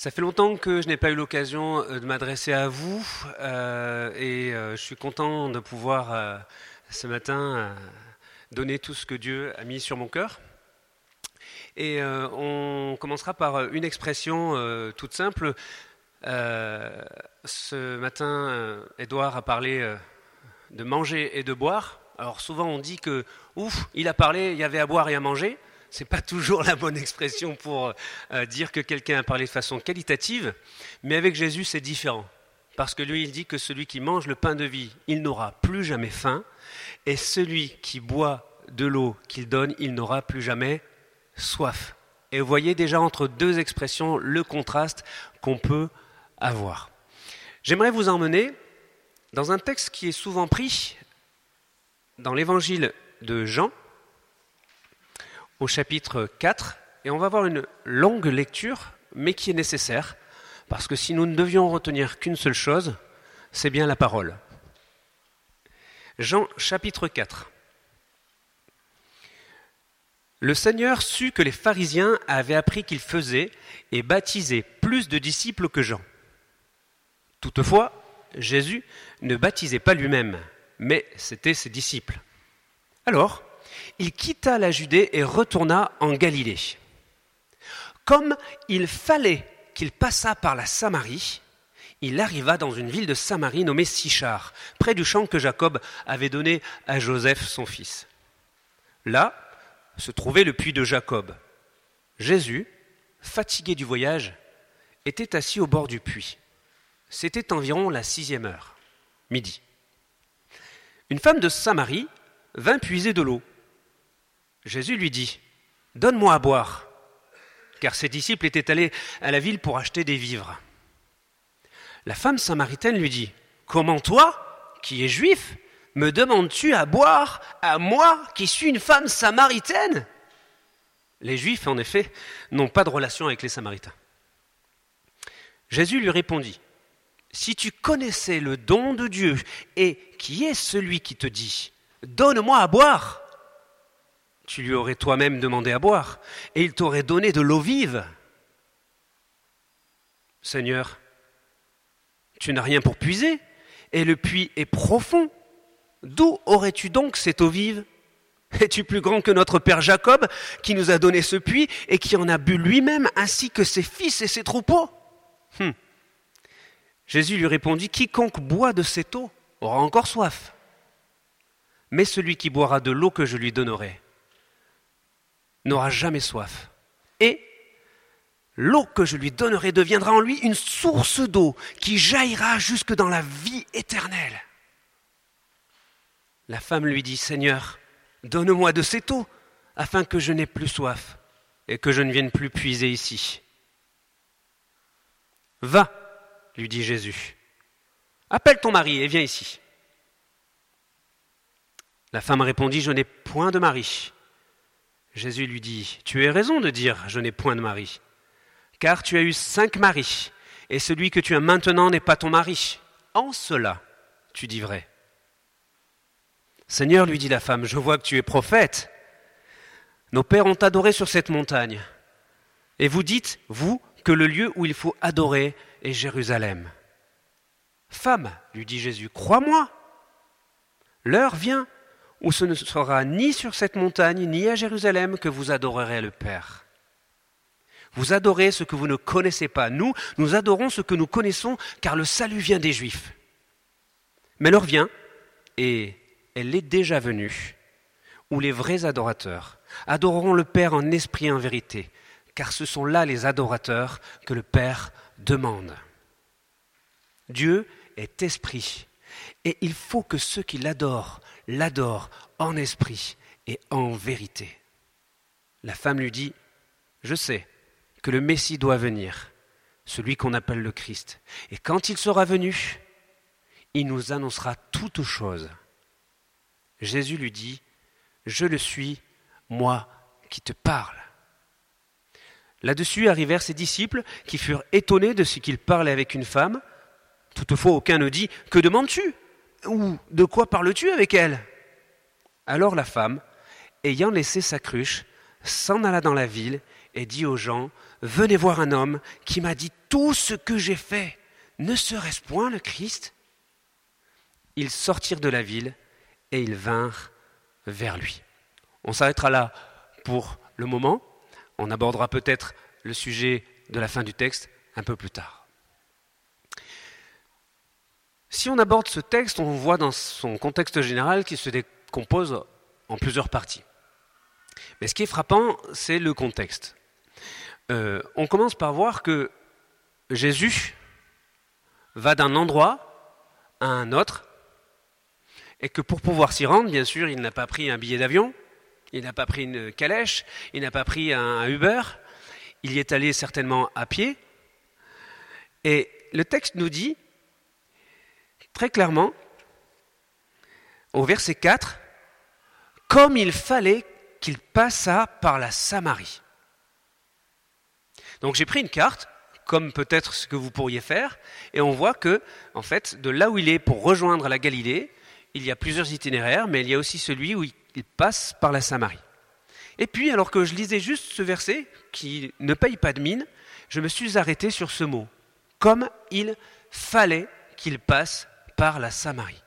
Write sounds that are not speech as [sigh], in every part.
Ça fait longtemps que je n'ai pas eu l'occasion euh, de m'adresser à vous euh, et euh, je suis content de pouvoir ce matin donner tout ce que Dieu a mis sur mon cœur. Et on commencera par une expression toute simple. Ce matin, Edouard a parlé de manger et de boire. Alors souvent on dit que, ouf, il a parlé, il y avait à boire et à manger. C'est pas toujours la bonne expression pour euh, dire que quelqu'un a parlé de façon qualitative, mais avec Jésus c'est différent. Parce que lui, il dit que celui qui mange le pain de vie, il n'aura plus jamais faim, et celui qui boit de l'eau qu'il donne, il n'aura plus jamais soif. Et vous voyez déjà entre deux expressions le contraste qu'on peut avoir. J'aimerais vous emmener dans un texte qui est souvent pris dans l'évangile de Jean, au chapitre 4, et on va avoir une longue lecture, mais qui est nécessaire, parce que si nous ne devions retenir qu'une seule chose, c'est bien la parole. Jean chapitre 4. Le Seigneur sut que les pharisiens avaient appris qu'il faisait et baptisait plus de disciples que Jean. Toutefois, Jésus ne baptisait pas lui-même, mais c'était ses disciples. Alors, il quitta la Judée et retourna en Galilée. Comme il fallait qu'il passât par la Samarie, il arriva dans une ville de Samarie nommée Sichar, près du champ que Jacob avait donné à Joseph son fils. Là se trouvait le puits de Jacob. Jésus, fatigué du voyage, était assis au bord du puits. C'était environ la sixième heure, midi. Une femme de Samarie vint puiser de l'eau. Jésus lui dit, Donne-moi à boire, car ses disciples étaient allés à la ville pour acheter des vivres. La femme samaritaine lui dit, Comment toi, qui es juif, me demandes-tu à boire à moi qui suis une femme samaritaine? Les juifs, en effet, n'ont pas de relation avec les samaritains. Jésus lui répondit, Si tu connaissais le don de Dieu et qui est celui qui te dit, Donne-moi à boire, tu lui aurais toi-même demandé à boire, et il t'aurait donné de l'eau vive. Seigneur, tu n'as rien pour puiser, et le puits est profond. D'où aurais-tu donc cette eau vive? Es-tu plus grand que notre père Jacob, qui nous a donné ce puits et qui en a bu lui-même, ainsi que ses fils et ses troupeaux? Hum. Jésus lui répondit, Quiconque boit de cette eau aura encore soif. Mais celui qui boira de l'eau que je lui donnerai n'aura jamais soif. Et l'eau que je lui donnerai deviendra en lui une source d'eau qui jaillira jusque dans la vie éternelle. La femme lui dit, Seigneur, donne-moi de cette eau, afin que je n'ai plus soif et que je ne vienne plus puiser ici. Va, lui dit Jésus, appelle ton mari et viens ici. La femme répondit, Je n'ai point de mari. Jésus lui dit, Tu as raison de dire, Je n'ai point de mari, car tu as eu cinq maris, et celui que tu as maintenant n'est pas ton mari. En cela, tu dis vrai. Seigneur, lui dit la femme, je vois que tu es prophète. Nos pères ont adoré sur cette montagne. Et vous dites, vous, que le lieu où il faut adorer est Jérusalem. Femme, lui dit Jésus, crois-moi. L'heure vient où ce ne sera ni sur cette montagne, ni à Jérusalem que vous adorerez le Père. Vous adorez ce que vous ne connaissez pas. Nous, nous adorons ce que nous connaissons, car le salut vient des Juifs. Mais l'heure vient, et elle est déjà venue, où les vrais adorateurs adoreront le Père en esprit et en vérité, car ce sont là les adorateurs que le Père demande. Dieu est esprit, et il faut que ceux qui l'adorent l'adorent en esprit et en vérité. La femme lui dit, Je sais que le Messie doit venir, celui qu'on appelle le Christ, et quand il sera venu, il nous annoncera toutes choses. Jésus lui dit, Je le suis, moi qui te parle. Là-dessus arrivèrent ses disciples qui furent étonnés de ce qu'il parlait avec une femme. Toutefois, aucun ne dit, Que demandes-tu? Ou de quoi parles-tu avec elle? Alors la femme, ayant laissé sa cruche, s'en alla dans la ville et dit aux gens, Venez voir un homme qui m'a dit tout ce que j'ai fait. Ne serait-ce point le Christ? Ils sortirent de la ville et ils vinrent vers lui. On s'arrêtera là pour le moment. On abordera peut-être le sujet de la fin du texte un peu plus tard. Si on aborde ce texte, on voit dans son contexte général qu'il se décompose en plusieurs parties. Mais ce qui est frappant, c'est le contexte. Euh, on commence par voir que Jésus va d'un endroit à un autre, et que pour pouvoir s'y rendre, bien sûr, il n'a pas pris un billet d'avion, il n'a pas pris une calèche, il n'a pas pris un Uber, il y est allé certainement à pied. Et le texte nous dit très clairement, au verset 4, comme il fallait qu'il passât par la Samarie. Donc j'ai pris une carte, comme peut-être ce que vous pourriez faire, et on voit que, en fait, de là où il est pour rejoindre la Galilée, il y a plusieurs itinéraires, mais il y a aussi celui où il passe par la Samarie. Et puis, alors que je lisais juste ce verset, qui ne paye pas de mine, je me suis arrêté sur ce mot. Comme il fallait qu'il passe par la Samarie.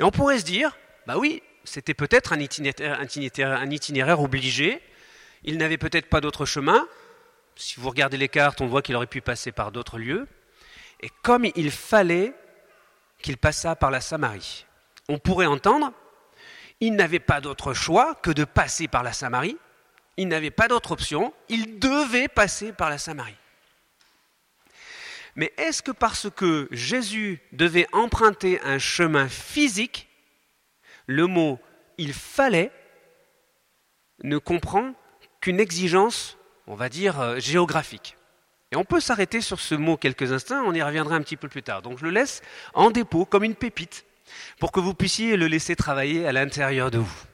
Et on pourrait se dire, bah oui, c'était peut-être un itinéraire, un itinéraire obligé, il n'avait peut-être pas d'autre chemin, si vous regardez les cartes, on voit qu'il aurait pu passer par d'autres lieux, et comme il fallait qu'il passât par la Samarie. On pourrait entendre, il n'avait pas d'autre choix que de passer par la Samarie, il n'avait pas d'autre option, il devait passer par la Samarie. Mais est-ce que parce que Jésus devait emprunter un chemin physique, le mot il fallait ne comprend qu'une exigence, on va dire, euh, géographique Et on peut s'arrêter sur ce mot quelques instants, on y reviendra un petit peu plus tard. Donc je le laisse en dépôt comme une pépite pour que vous puissiez le laisser travailler à l'intérieur de vous.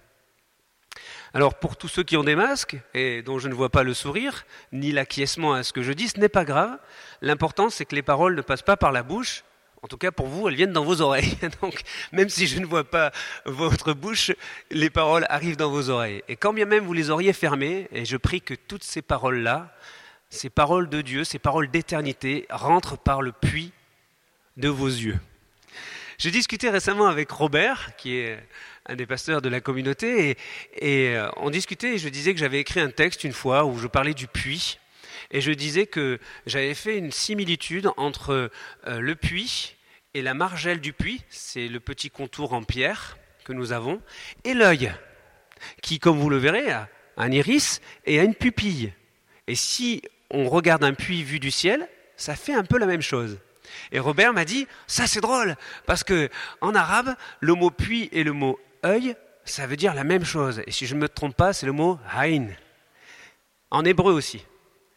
Alors pour tous ceux qui ont des masques et dont je ne vois pas le sourire, ni l'acquiescement à ce que je dis, ce n'est pas grave. L'important c'est que les paroles ne passent pas par la bouche. En tout cas pour vous, elles viennent dans vos oreilles. [laughs] Donc même si je ne vois pas votre bouche, les paroles arrivent dans vos oreilles. Et quand bien même vous les auriez fermées, et je prie que toutes ces paroles-là, ces paroles de Dieu, ces paroles d'éternité, rentrent par le puits de vos yeux. J'ai discuté récemment avec Robert, qui est un des pasteurs de la communauté, et, euh, on discutait et je disais que j'avais écrit un texte une fois où je parlais du puits, et je disais que j'avais fait une similitude entre euh, le puits et la margelle du puits, c'est le petit contour en pierre que nous avons, et l'œil, qui, comme vous le verrez, a un iris et a une pupille. Et si on regarde un puits vu du ciel, ça fait un peu la même chose. Et Robert m'a dit, ça c'est drôle, parce que en arabe, le mot puits et le mot œil, ça veut dire la même chose. Et si je ne me trompe pas, c'est le mot haïn. En hébreu aussi.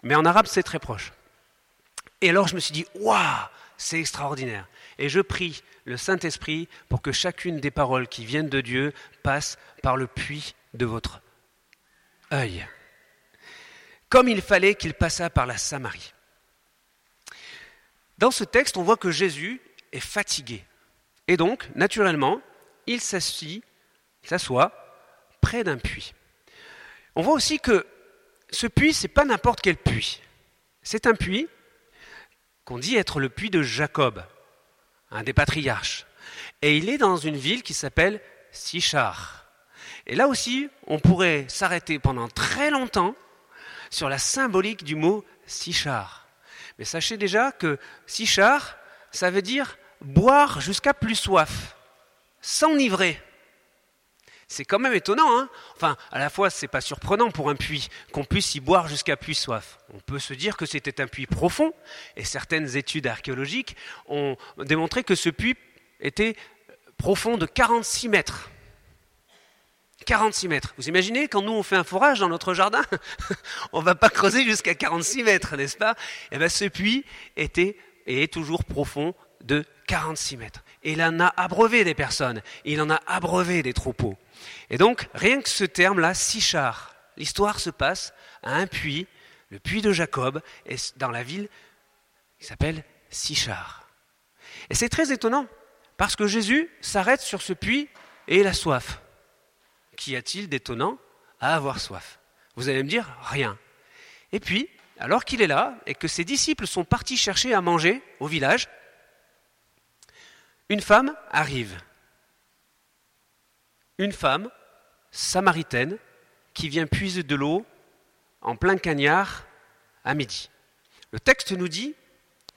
Mais en arabe, c'est très proche. Et alors je me suis dit, waouh, c'est extraordinaire. Et je prie le Saint-Esprit pour que chacune des paroles qui viennent de Dieu passe par le puits de votre œil. Comme il fallait qu'il passât par la Samarie. Dans ce texte, on voit que Jésus est fatigué. Et donc, naturellement, il s'assoit près d'un puits. On voit aussi que ce puits, ce n'est pas n'importe quel puits. C'est un puits qu'on dit être le puits de Jacob, un des patriarches. Et il est dans une ville qui s'appelle Sichar. Et là aussi, on pourrait s'arrêter pendant très longtemps sur la symbolique du mot Sichar. Mais sachez déjà que sichar, ça veut dire boire jusqu'à plus soif, s'enivrer. C'est quand même étonnant, hein Enfin, à la fois, c'est pas surprenant pour un puits qu'on puisse y boire jusqu'à plus soif. On peut se dire que c'était un puits profond, et certaines études archéologiques ont démontré que ce puits était profond de 46 mètres. 46 mètres. Vous imaginez, quand nous on fait un forage dans notre jardin, [laughs] on ne va pas creuser jusqu'à 46 mètres, n'est-ce pas? Eh bien, ce puits était et est toujours profond de 46 mètres. Et il en a abreuvé des personnes, il en a abreuvé des troupeaux. Et donc, rien que ce terme-là, Sichar, l'histoire se passe à un puits, le puits de Jacob, dans la ville qui s'appelle Sichar. Et c'est très étonnant, parce que Jésus s'arrête sur ce puits et il a soif qu'y a-t-il d'étonnant à avoir soif? Vous allez me dire rien. Et puis, alors qu'il est là et que ses disciples sont partis chercher à manger au village, une femme arrive. Une femme samaritaine qui vient puiser de l'eau en plein cagnard à midi. Le texte nous dit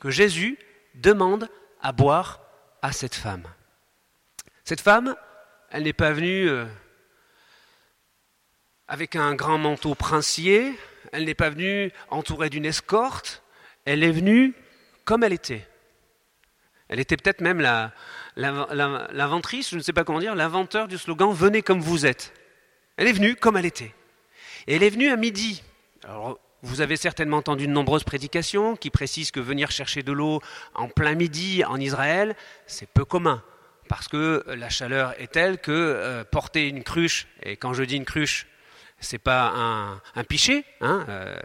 que Jésus demande à boire à cette femme. Cette femme, elle n'est pas venue euh, avec un grand manteau princier, elle n'est pas venue entourée d'une escorte, elle est venue comme elle était. Elle était peut-être même l'inventrice, je ne sais pas comment dire, l'inventeur du slogan Venez comme vous êtes. Elle est venue comme elle était. Et elle est venue à midi. Alors, vous avez certainement entendu de nombreuses prédications qui précisent que venir chercher de l'eau en plein midi en Israël, c'est peu commun. Parce que la chaleur est telle que euh, porter une cruche, et quand je dis une cruche, c'est pas un, un pichet, hein, euh,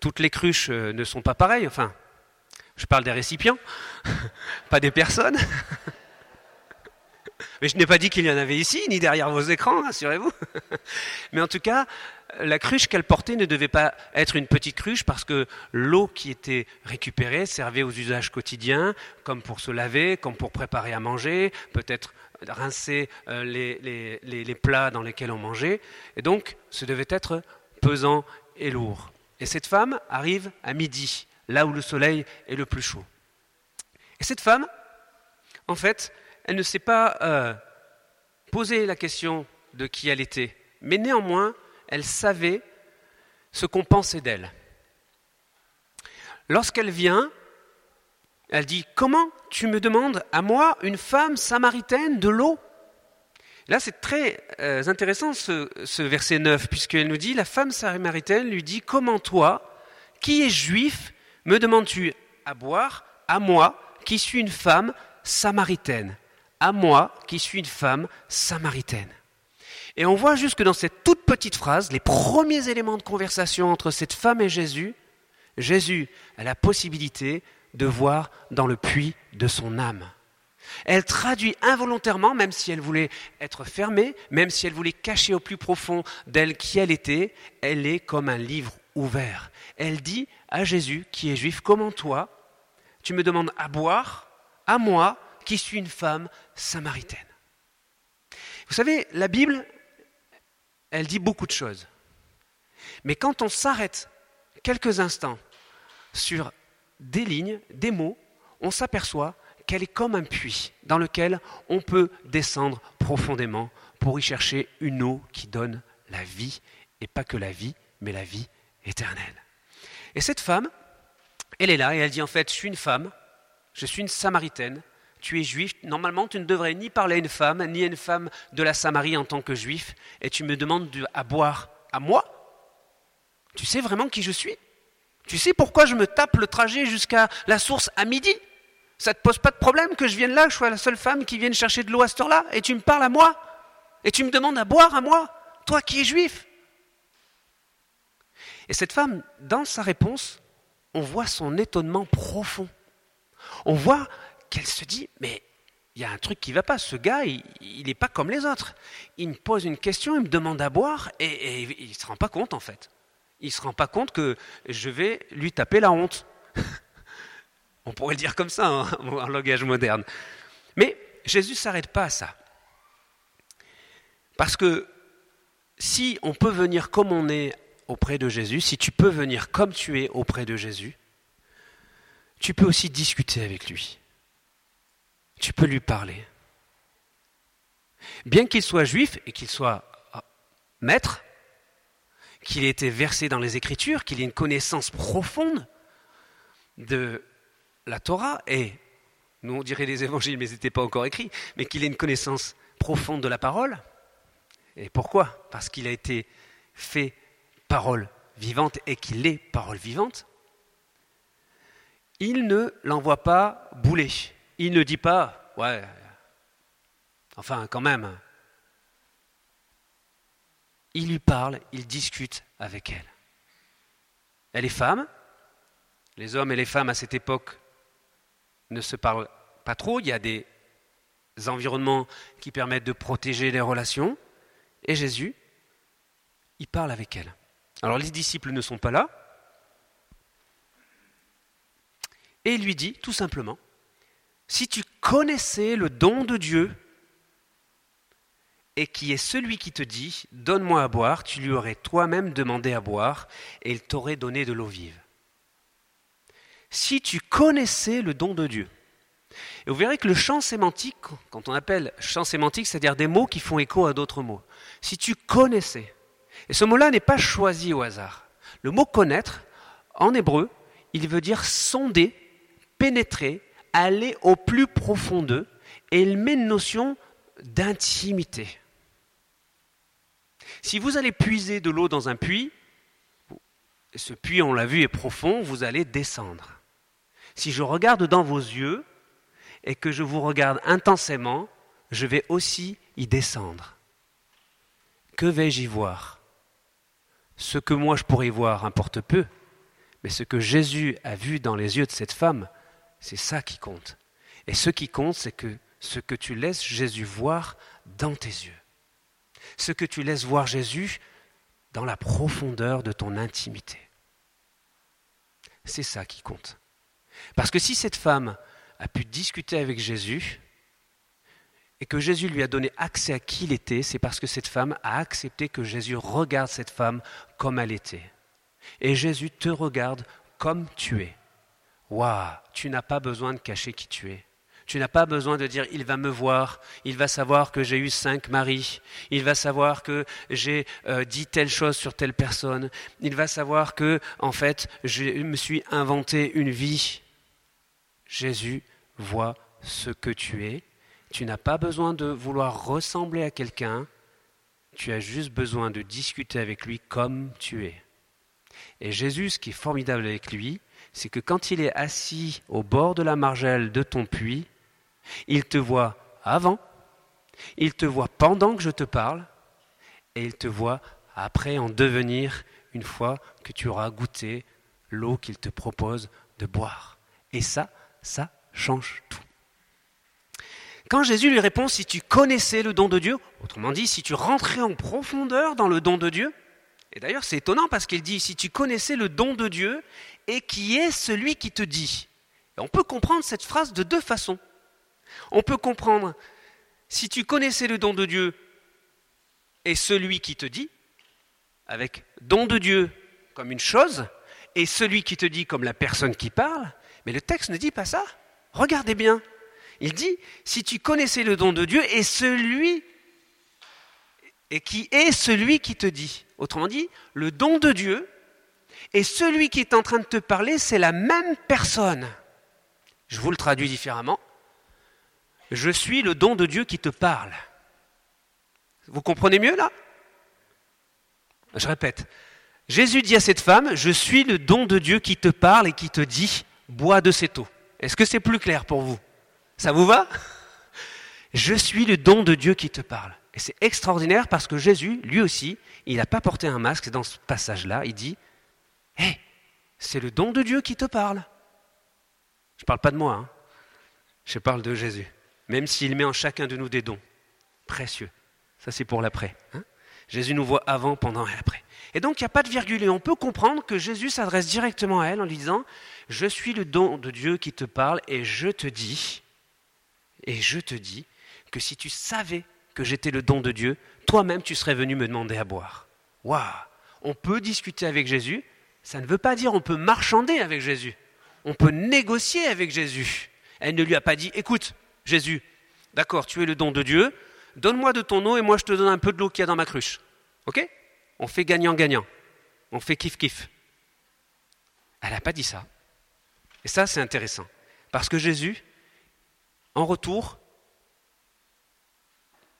toutes les cruches euh, ne sont pas pareilles, enfin, je parle des récipients, [laughs] pas des personnes. [laughs] Mais je n'ai pas dit qu'il y en avait ici, ni derrière vos écrans, rassurez-vous. [laughs] Mais en tout cas, la cruche qu'elle portait ne devait pas être une petite cruche parce que l'eau qui était récupérée servait aux usages quotidiens, comme pour se laver, comme pour préparer à manger, peut-être rincer euh, les, les, plats dans lesquels on mangeait. Et donc, ce devait être pesant et lourd. Et cette femme arrive à midi, là où le soleil est le plus chaud. Et cette femme, en fait, elle ne s'est pas euh, posé la question de qui elle était, mais néanmoins, elle savait ce qu'on pensait d'elle. Lorsqu'elle vient, elle dit Comment tu me demandes à moi, une femme samaritaine, de l'eau? Là, c'est très euh, intéressant ce, ce, verset 9, puisqu'elle nous dit La femme samaritaine lui dit Comment toi, qui es juif, me demandes-tu à boire, à moi, qui suis une femme samaritaine? À moi qui suis une femme samaritaine. Et on voit jusque dans cette toute petite phrase, les premiers éléments de conversation entre cette femme et Jésus, Jésus a la possibilité de voir dans le puits de son âme. Elle traduit involontairement, même si elle voulait être fermée, même si elle voulait cacher au plus profond d'elle qui elle était, elle est comme un livre ouvert. Elle dit à Jésus, qui est juif, comment toi, tu me demandes à boire, à moi, qui suis une femme samaritaine. Vous savez, la Bible, elle dit beaucoup de choses. Mais quand on s'arrête quelques instants sur des lignes, des mots, on s'aperçoit qu'elle est comme un puits dans lequel on peut descendre profondément pour y chercher une eau qui donne la vie, et pas que la vie, mais la vie éternelle. Et cette femme, elle est là et elle dit en fait, je suis une femme, je suis une samaritaine, tu es juif, normalement tu ne devrais ni parler à une femme, ni à une femme de la Samarie en tant que juif, et tu me demandes à boire à moi? Tu sais vraiment qui je suis? Tu sais pourquoi je me tape le trajet jusqu'à la source à midi? Ça ne te pose pas de problème que je vienne là, que je sois la seule femme qui vienne chercher de l'eau à cette heure-là, et tu me parles à moi? Et tu me demandes à boire à moi? Toi qui es juif? Et cette femme, dans sa réponse, on voit son étonnement profond. On voit qu'elle se dit, mais il y a un truc qui ne va pas, ce gars, il n'est pas comme les autres. Il me pose une question, il me demande à boire, et, il ne se rend pas compte en fait. Il ne se rend pas compte que je vais lui taper la honte. [laughs] On pourrait le dire comme ça hein, [laughs] en langage moderne. Mais Jésus ne s'arrête pas à ça. Parce que si on peut venir comme on est auprès de Jésus, si tu peux venir comme tu es auprès de Jésus, tu peux aussi discuter avec lui tu peux lui parler. Bien qu'il soit juif et qu'il soit euh, maître, qu'il ait été versé dans les Écritures, qu'il ait une connaissance profonde de la Torah, et nous on dirait les évangiles, mais ils n'étaient pas encore écrits, mais qu'il ait une connaissance profonde de la parole. Et pourquoi? Parce qu'il a été fait parole vivante et qu'il est parole vivante. Il ne l'envoie pas bouler. Il ne dit pas, ouais, enfin quand même il lui parle, il discute avec elle. Elle est femme, les hommes et les femmes à cette époque ne se parlent pas trop, il y a des environnements qui permettent de protéger les relations, et Jésus, il parle avec elle. Alors les disciples ne sont pas là, et il lui dit tout simplement, si tu connaissais le don de Dieu, et qui est celui qui te dit, donne-moi à boire, tu lui aurais toi-même demandé à boire, et il t'aurait donné de l'eau vive. Si tu connaissais le don de Dieu, et vous verrez que le champ sémantique, quand on appelle champ sémantique, c'est-à-dire des mots qui font écho à d'autres mots. Si tu connaissais, et ce mot-là n'est pas choisi au hasard. Le mot connaître, en hébreu, il veut dire sonder, pénétrer, aller au plus profond d'eux, et il met une notion d'intimité. Si vous allez puiser de l'eau dans un puits, ce puits, on l'a vu, est profond, vous allez descendre. Si je regarde dans vos yeux et que je vous regarde intensément, je vais aussi y descendre. Que vais-je y voir? Ce que moi je pourrais voir importe peu, mais ce que Jésus a vu dans les yeux de cette femme, c'est ça qui compte. Et ce qui compte, c'est que ce que tu laisses Jésus voir dans tes yeux ce que tu laisses voir Jésus dans la profondeur de ton intimité. C'est ça qui compte. Parce que si cette femme a pu discuter avec Jésus et que Jésus lui a donné accès à qui il était, c'est parce que cette femme a accepté que Jésus regarde cette femme comme elle était. Et Jésus te regarde comme tu es. Waouh, tu n'as pas besoin de cacher qui tu es. Tu n'as pas besoin de dire il va me voir, il va savoir que j'ai eu cinq maris, il va savoir que j'ai euh, dit telle chose sur telle personne, il va savoir que, en fait, je me suis inventé une vie. Jésus voit ce que tu es. Tu n'as pas besoin de vouloir ressembler à quelqu'un, tu as juste besoin de discuter avec lui comme tu es. Et Jésus, ce qui est formidable avec lui, c'est que quand il est assis au bord de la margelle de ton puits, il te voit avant, il te voit pendant que je te parle, et il te voit après en devenir une fois que tu auras goûté l'eau qu'il te propose de boire. Et ça, ça change tout. Quand Jésus lui répond, si tu connaissais le don de Dieu, autrement dit, si tu rentrais en profondeur dans le don de Dieu, et d'ailleurs c'est étonnant parce qu'il dit, si tu connaissais le don de Dieu et qui est celui qui te dit. On peut comprendre cette phrase de deux façons. On peut comprendre, si tu connaissais le don de Dieu et celui qui te dit, avec don de Dieu comme une chose, et celui qui te dit comme la personne qui parle, mais le texte ne dit pas ça. Regardez bien. Il dit, si tu connaissais le don de Dieu et celui qui est celui qui te dit. Autrement dit, le don de Dieu et celui qui est en train de te parler, c'est la même personne. Je vous le traduis différemment. Je suis le don de Dieu qui te parle. Vous comprenez mieux là? Je répète. Jésus dit à cette femme, je suis le don de Dieu qui te parle et qui te dit, bois de cette eau. Est-ce que c'est plus clair pour vous? Ça vous va? Je suis le don de Dieu qui te parle. Et c'est extraordinaire parce que Jésus, lui aussi, il n'a pas porté un masque. Dans ce passage-là, il dit, hé, c'est le don de Dieu qui te parle. Je ne parle pas de moi, hein. je parle de Jésus même s'il met en chacun de nous des dons précieux. Ça, c'est pour l'après. Hein. Jésus nous voit avant, pendant et après. Et donc, il n'y a pas de virgule. Et on peut comprendre que Jésus s'adresse directement à elle en lui disant Je suis le don de Dieu qui te parle, et je te dis, et je te dis que si tu savais que j'étais le don de Dieu, toi-même, tu serais venu me demander à boire. Waouh On peut discuter avec Jésus. Ça ne veut pas dire on peut marchander avec Jésus. On peut négocier avec Jésus. Elle ne lui a pas dit Écoute, Jésus, d'accord, tu es le don de Dieu, donne-moi de ton eau et moi je te donne un peu de l'eau qu'il y a dans ma cruche. Ok? On fait gagnant-gagnant. On fait kiff-kiff. Elle n'a pas dit ça. Et ça, c'est intéressant. Parce que Jésus, en retour,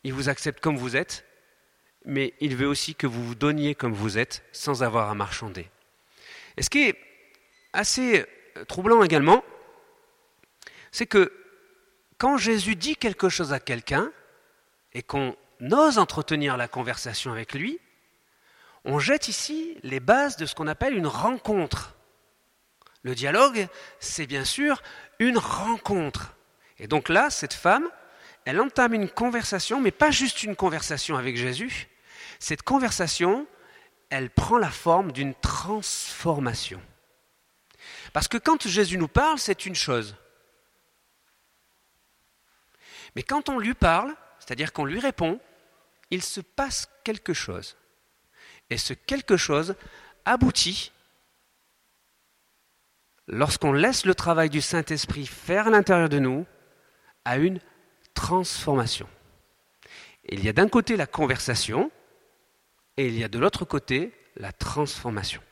il vous accepte comme vous êtes, mais il veut aussi que vous vous donniez comme vous êtes sans avoir à marchander. Et ce qui est assez troublant également, c'est que quand Jésus dit quelque chose à quelqu'un et qu'on ose entretenir la conversation avec lui, on jette ici les bases de ce qu'on appelle une rencontre. Le dialogue, c'est bien sûr une rencontre. Et donc là, cette femme, elle entame une conversation, mais pas juste une conversation avec Jésus. Cette conversation, elle prend la forme d'une transformation. Parce que quand Jésus nous parle, c'est une chose. Mais quand on lui parle, c'est-à-dire qu'on lui répond, il se passe quelque chose. Et ce quelque chose aboutit, lorsqu'on laisse le travail du Saint-Esprit faire à l'intérieur de nous, à une transformation. Il y a d'un côté la conversation, et il y a de l'autre côté la transformation.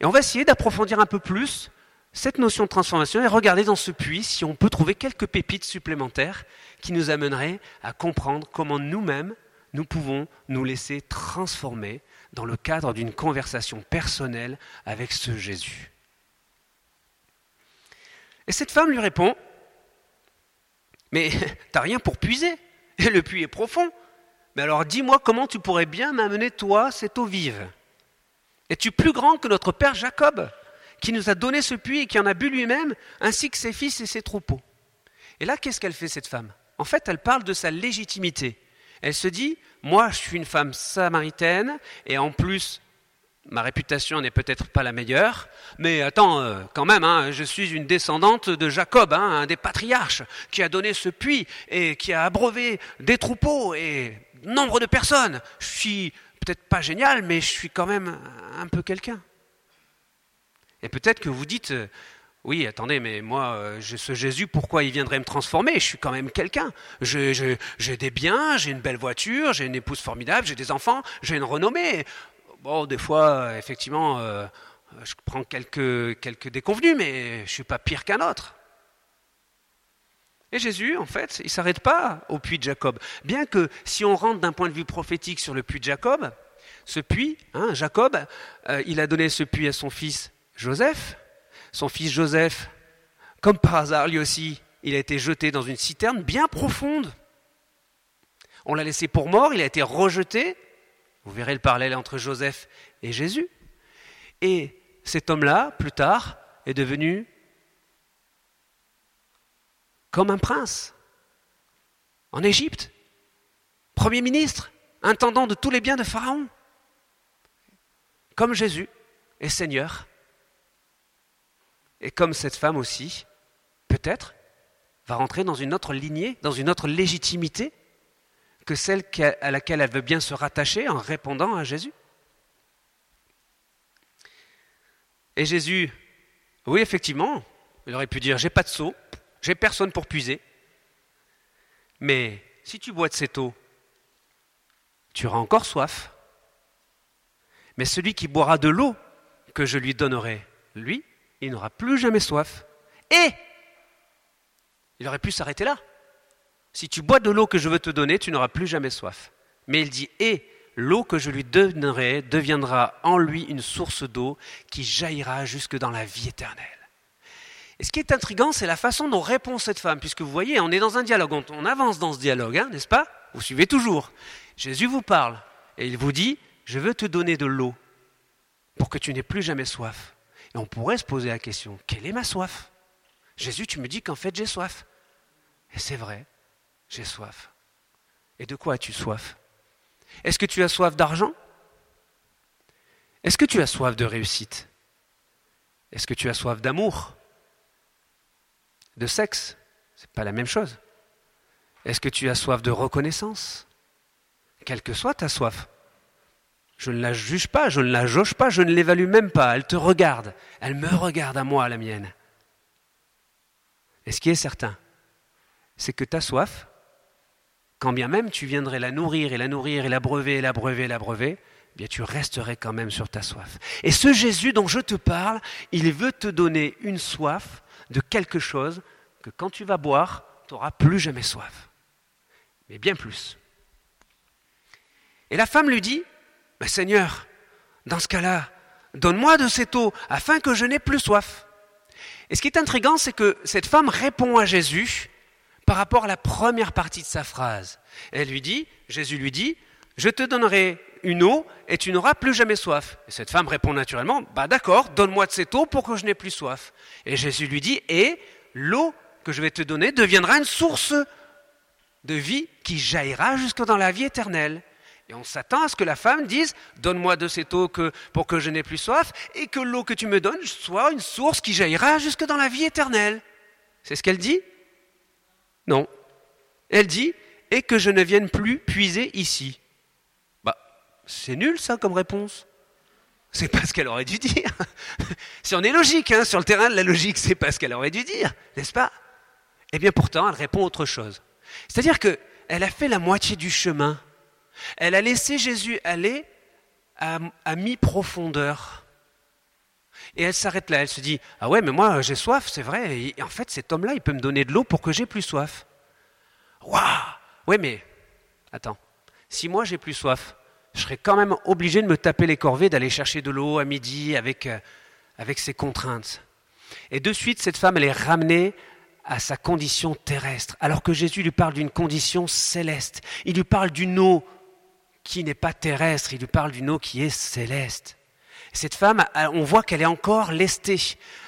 Et on va essayer d'approfondir un peu plus cette notion de transformation et regarder dans ce puits si on peut trouver quelques pépites supplémentaires qui nous amèneraient à comprendre comment nous-mêmes, nous pouvons nous laisser transformer dans le cadre d'une conversation personnelle avec ce Jésus. Et cette femme lui répond, mais [laughs] t'as rien pour puiser, et le puits est profond. Mais alors dis-moi comment tu pourrais bien m'amener, toi, cette eau vive Es-tu plus grand que notre père Jacob? Qui nous a donné ce puits et qui en a bu lui-même, ainsi que ses fils et ses troupeaux. Et là, qu'est-ce qu'elle fait, cette femme? En fait, elle parle de sa légitimité. Elle se dit, moi, je suis une femme samaritaine, et en plus, ma réputation n'est peut-être pas la meilleure, mais attends, euh, quand même, hein, je suis une descendante de Jacob, hein, un des patriarches, qui a donné ce puits et qui a abreuvé des troupeaux et nombre de personnes. Je suis peut-être pas génial, mais je suis quand même un peu quelqu'un. Et peut-être que vous dites, euh, oui, attendez, mais moi, euh, ce Jésus, pourquoi il viendrait me transformer? Je suis quand même quelqu'un. J'ai des biens, j'ai une belle voiture, j'ai une épouse formidable, j'ai des enfants, j'ai une renommée. Bon, des fois, effectivement, euh, je prends quelques, quelques déconvenus, mais je ne suis pas pire qu'un autre. Et Jésus, en fait, il ne s'arrête pas au puits de Jacob. Bien que si on rentre d'un point de vue prophétique sur le puits de Jacob, ce puits, hein, Jacob, il a donné ce puits à son fils Joseph, son fils Joseph, comme par hasard, lui aussi, il a été jeté dans une citerne bien profonde. On l'a laissé pour mort, il a été rejeté. Vous verrez le parallèle entre Joseph et Jésus. Et cet homme-là, plus tard, est devenu comme un prince en Égypte, premier ministre, intendant de tous les biens de Pharaon, comme Jésus est Seigneur et comme cette femme aussi, peut-être, va rentrer dans une autre lignée, dans une autre légitimité que celle à laquelle elle veut bien se rattacher en répondant à Jésus. Et Jésus, oui, effectivement, il aurait pu dire, j'ai pas de seau, j'ai personne pour puiser. Mais si tu bois de cette eau, tu auras encore soif. Mais celui qui boira de l'eau que je lui donnerai, lui, il n'aura plus jamais soif. Et il aurait pu s'arrêter là. Si tu bois de l'eau que je veux te donner, tu n'auras plus jamais soif. Mais il dit, et l'eau que je lui donnerai deviendra en lui une source d'eau qui jaillira jusque dans la vie éternelle. Et ce qui est intrigant, c'est la façon dont répond cette femme, puisque vous voyez, on est dans un dialogue, on avance dans ce dialogue, hein, n'est-ce pas? Vous suivez toujours. Jésus vous parle, et il vous dit, je veux te donner de l'eau pour que tu n'aies plus jamais soif. Et on pourrait se poser la question, quelle est ma soif? Jésus, tu me dis qu'en fait j'ai soif. Et c'est vrai, j'ai soif. Et de quoi as-tu soif? Est-ce que tu as soif d'argent? Est-ce que tu as soif de réussite? Est-ce que tu as soif d'amour? De sexe? C'est pas la même chose. Est-ce que tu as soif de reconnaissance? Quelle que soit ta soif. Je ne la juge pas, je ne la jauge pas, je ne l'évalue même pas. Elle te regarde. Elle me regarde à moi, la mienne. Et ce qui est certain, c'est que ta soif, quand bien même tu viendrais la nourrir et la nourrir et l'abreuver et l'abreuver et l'abreuver, eh bien tu resterais quand même sur ta soif. Et ce Jésus dont je te parle, il veut te donner une soif de quelque chose que quand tu vas boire, tu n'auras plus jamais soif. Mais bien plus. Et la femme lui dit, mais Seigneur, dans ce cas-là, donne-moi de cette eau afin que je n'ai plus soif. Et ce qui est intrigant, c'est que cette femme répond à Jésus par rapport à la première partie de sa phrase. Elle lui dit, Jésus lui dit, je te donnerai une eau et tu n'auras plus jamais soif. Et cette femme répond naturellement, bah d'accord, donne-moi de cette eau pour que je n'ai plus soif. Et Jésus lui dit, et l'eau que je vais te donner deviendra une source de vie qui jaillira jusque dans la vie éternelle. Et on s'attend à ce que la femme dise Donne-moi de cette eau que, pour que je n'ai plus soif, et que l'eau que tu me donnes soit une source qui jaillira jusque dans la vie éternelle. C'est ce qu'elle dit? Non. Elle dit Et que je ne vienne plus puiser ici. Bah, c'est nul ça comme réponse. C'est pas ce qu'elle aurait dû dire. [laughs] si on est logique, hein, sur le terrain de la logique, c'est pas ce qu'elle aurait dû dire, n'est-ce pas? Eh bien pourtant, elle répond autre chose. C'est-à-dire qu'elle a fait la moitié du chemin elle a laissé Jésus aller à, mi-profondeur. Et elle s'arrête là, elle se dit, ah ouais, mais moi j'ai soif, c'est vrai, et en fait cet homme-là, il peut me donner de l'eau pour que j'ai plus soif. Waouh Ouais, mais attends, si moi j'ai plus soif, je serais quand même obligé de me taper les corvées, d'aller chercher de l'eau à midi avec, euh, avec ces contraintes. Et de suite, cette femme, elle est ramenée à sa condition terrestre, alors que Jésus lui parle d'une condition céleste. Il lui parle d'une eau qui n'est pas terrestre, il lui parle d'une eau qui est céleste. Cette femme, on voit qu'elle est encore lestée.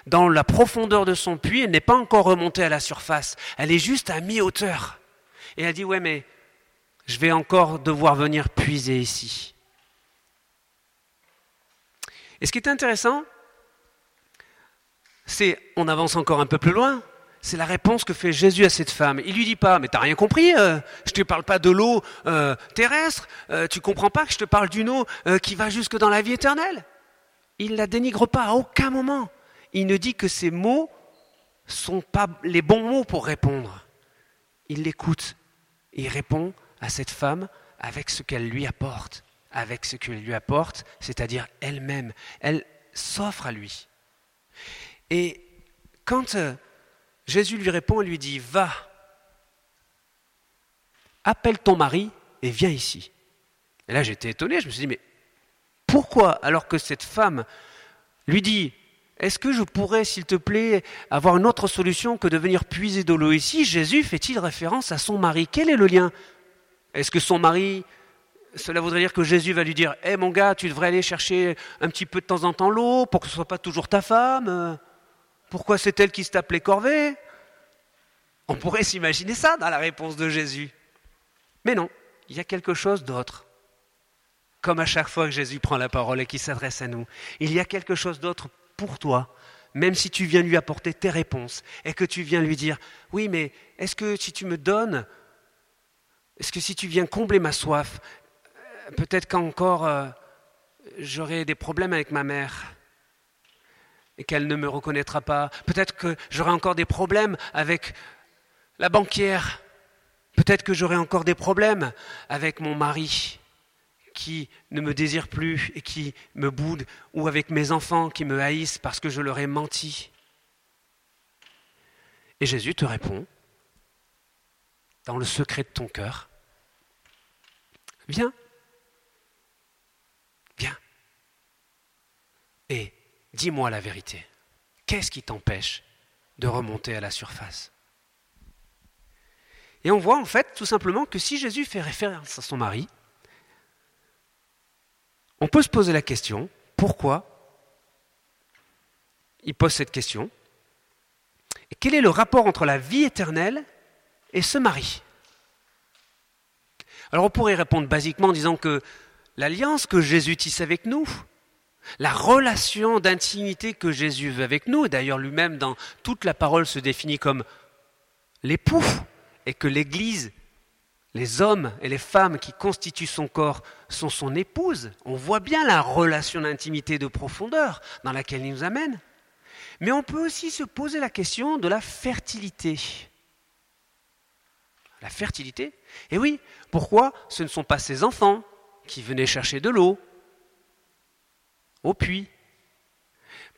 Dans la profondeur de son puits, elle n'est pas encore remontée à la surface. Elle est juste à mi-hauteur. Et elle dit, ouais, mais je vais encore devoir venir puiser ici. Et ce qui est intéressant, c'est, on avance encore un peu plus loin, c'est la réponse que fait Jésus à cette femme. Il lui dit pas, mais t'as rien compris, euh, je te parle pas de l'eau euh, terrestre, euh, tu comprends pas que je te parle d'une eau qui va jusque dans la vie éternelle. Il la dénigre pas à aucun moment. Il ne dit que ces mots sont pas les bons mots pour répondre. Il l'écoute. Il répond à cette femme avec ce qu'elle lui apporte, avec ce qu'elle lui apporte, c'est-à-dire elle-même. Elle s'offre à lui. Et quand Jésus lui répond et lui dit, va, appelle ton mari et viens ici. Et là j'étais étonné, je me suis dit, mais pourquoi alors que cette femme lui dit, est-ce que je pourrais, s'il te plaît, avoir une autre solution que de venir puiser de l'eau ici? Jésus fait-il référence à son mari? Quel est le lien? Est-ce que son mari, cela voudrait dire que Jésus va lui dire, hé mon gars, tu devrais aller chercher un petit peu de temps en temps l'eau pour que ce ne soit pas toujours ta femme? Pourquoi c'est elle qui les corvées? On pourrait s'imaginer ça dans la réponse de Jésus. Mais non, il y a quelque chose d'autre. Comme à chaque fois que Jésus prend la parole et qu'il s'adresse à nous, il y a quelque chose d'autre pour toi, même si tu viens lui apporter tes réponses et que tu viens lui dire, oui, mais est-ce que si tu me donnes, est-ce que si tu viens combler ma soif, euh, peut-être qu'encore euh, j'aurai des problèmes avec ma mère? Et qu'elle ne me reconnaîtra pas. Peut-être que j'aurai encore des problèmes avec la banquière. Peut-être que j'aurai encore des problèmes avec mon mari qui ne me désire plus et qui me boude, ou avec mes enfants qui me haïssent parce que je leur ai menti. Et Jésus te répond, dans le secret de ton cœur, viens, viens. Et dis-moi la vérité. Qu'est-ce qui t'empêche de remonter à la surface? Et on voit en fait tout simplement que si Jésus fait référence à son mari, on peut se poser la question, pourquoi il pose cette question? Quel est le rapport entre la vie éternelle et ce mari? Alors on pourrait répondre basiquement en disant que l'alliance que Jésus tisse avec nous, la relation d'intimité que Jésus veut avec nous, d'ailleurs lui-même dans toute la parole se définit comme l'époux, et que l'Église, les hommes et les femmes qui constituent son corps sont son épouse. On voit bien la relation d'intimité de profondeur dans laquelle il nous amène. Mais on peut aussi se poser la question de la fertilité. La fertilité Et oui, pourquoi ce ne sont pas ses enfants qui venaient chercher de l'eau au puits.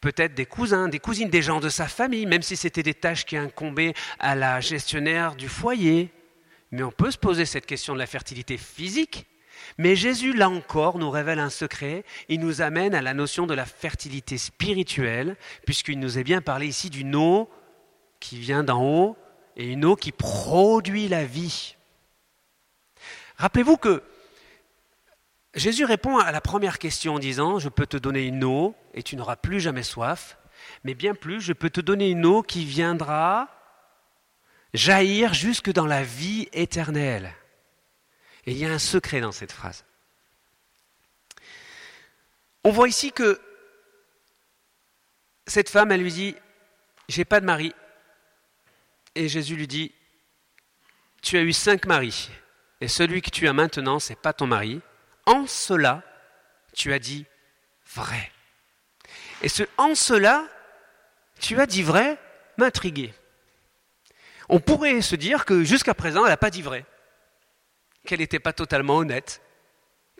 Peut-être des cousins, des cousines, des gens de sa famille, même si c'était des tâches qui incombaient à la gestionnaire du foyer. Mais on peut se poser cette question de la fertilité physique. Mais Jésus, là encore, nous révèle un secret. Il nous amène à la notion de la fertilité spirituelle, puisqu'il nous est bien parlé ici d'une eau qui vient d'en haut et une eau qui produit la vie. Rappelez-vous que Jésus répond à la première question en disant, je peux te donner une eau et tu n'auras plus jamais soif, mais bien plus, je peux te donner une eau qui viendra jaillir jusque dans la vie éternelle. Et il y a un secret dans cette phrase. On voit ici que cette femme, elle lui dit, j'ai pas de mari. Et Jésus lui dit, tu as eu cinq maris, et celui que tu as maintenant, c'est pas ton mari. En cela, tu as dit vrai. Et ce en cela, tu as dit vrai, m'intriguait. On pourrait se dire que jusqu'à présent, elle n'a pas dit vrai, qu'elle n'était pas totalement honnête,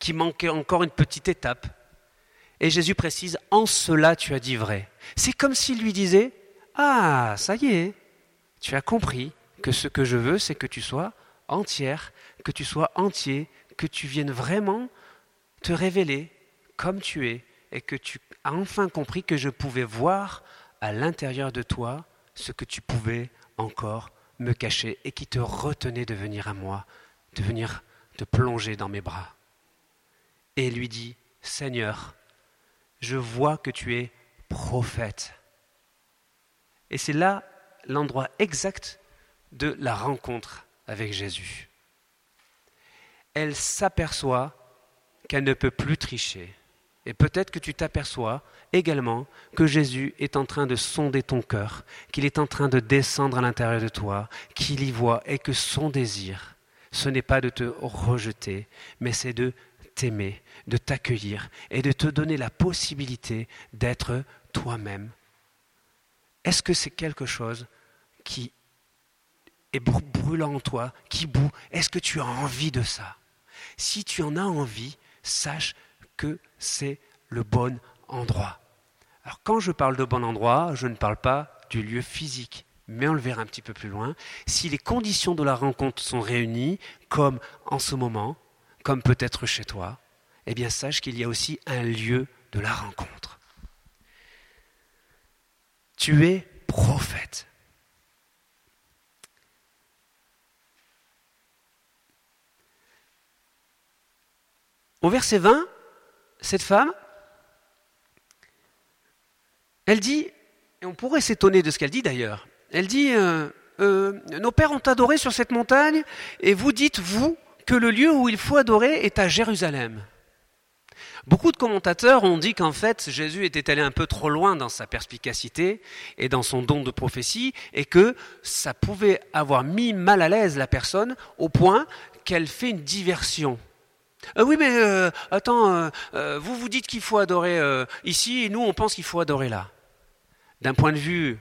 qu'il manquait encore une petite étape. Et Jésus précise, en cela tu as dit vrai. C'est comme s'il lui disait, ah, ça y est, tu as compris que ce que je veux, c'est que tu sois entière, que tu sois entier, que tu viennes vraiment te révéler comme tu es, et que tu as enfin compris que je pouvais voir à l'intérieur de toi ce que tu pouvais encore me cacher et qui te retenait de venir à moi, de venir te plonger dans mes bras. Et lui dit, Seigneur, je vois que tu es prophète. Et c'est là l'endroit exact de la rencontre avec Jésus. Elle s'aperçoit qu'elle ne peut plus tricher. Et peut-être que tu t'aperçois également que Jésus est en train de sonder ton cœur, qu'il est en train de descendre à l'intérieur de toi, qu'il y voit et que son désir, ce n'est pas de te rejeter, mais c'est de t'aimer, de t'accueillir et de te donner la possibilité d'être toi-même. Est-ce que c'est quelque chose qui est brûlant en toi, qui boue? Est-ce que tu as envie de ça? Si tu en as envie, sache que c'est le bon endroit. Alors quand je parle de bon endroit, je ne parle pas du lieu physique, mais on le verra un petit peu plus loin. Si les conditions de la rencontre sont réunies, comme en ce moment, comme peut-être chez toi, eh bien sache qu'il y a aussi un lieu de la rencontre. Tu es prophète. Au verset 20, cette femme, elle dit, et on pourrait s'étonner de ce qu'elle dit d'ailleurs, elle dit, euh, euh, nos pères ont adoré sur cette montagne, et vous dites, vous, que le lieu où il faut adorer est à Jérusalem. Beaucoup de commentateurs ont dit qu'en fait Jésus était allé un peu trop loin dans sa perspicacité et dans son don de prophétie et que ça pouvait avoir mis mal à l'aise la personne au point qu'elle fait une diversion euh, oui, mais euh, attends, euh, vous vous dites qu'il faut adorer ici et nous on pense qu'il faut adorer là. D'un point de vue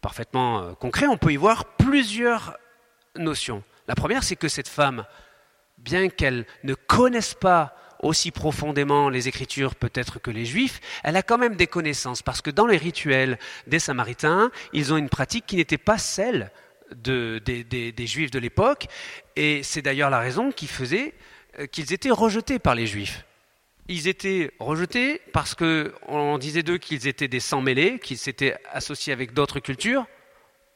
parfaitement concret, on peut y voir plusieurs notions. La première, c'est que cette femme, bien qu'elle ne connaisse pas aussi profondément les Écritures peut-être que les Juifs, elle a quand même des connaissances, parce que dans les rituels des Samaritains, ils ont une pratique qui n'était pas celle des, Juifs de l'époque, et c'est d'ailleurs la raison qui faisait qu'ils étaient rejetés par les Juifs. Ils étaient rejetés parce qu'on disait d'eux qu'ils étaient des sans-mêlés, qu'ils s'étaient associés avec d'autres cultures.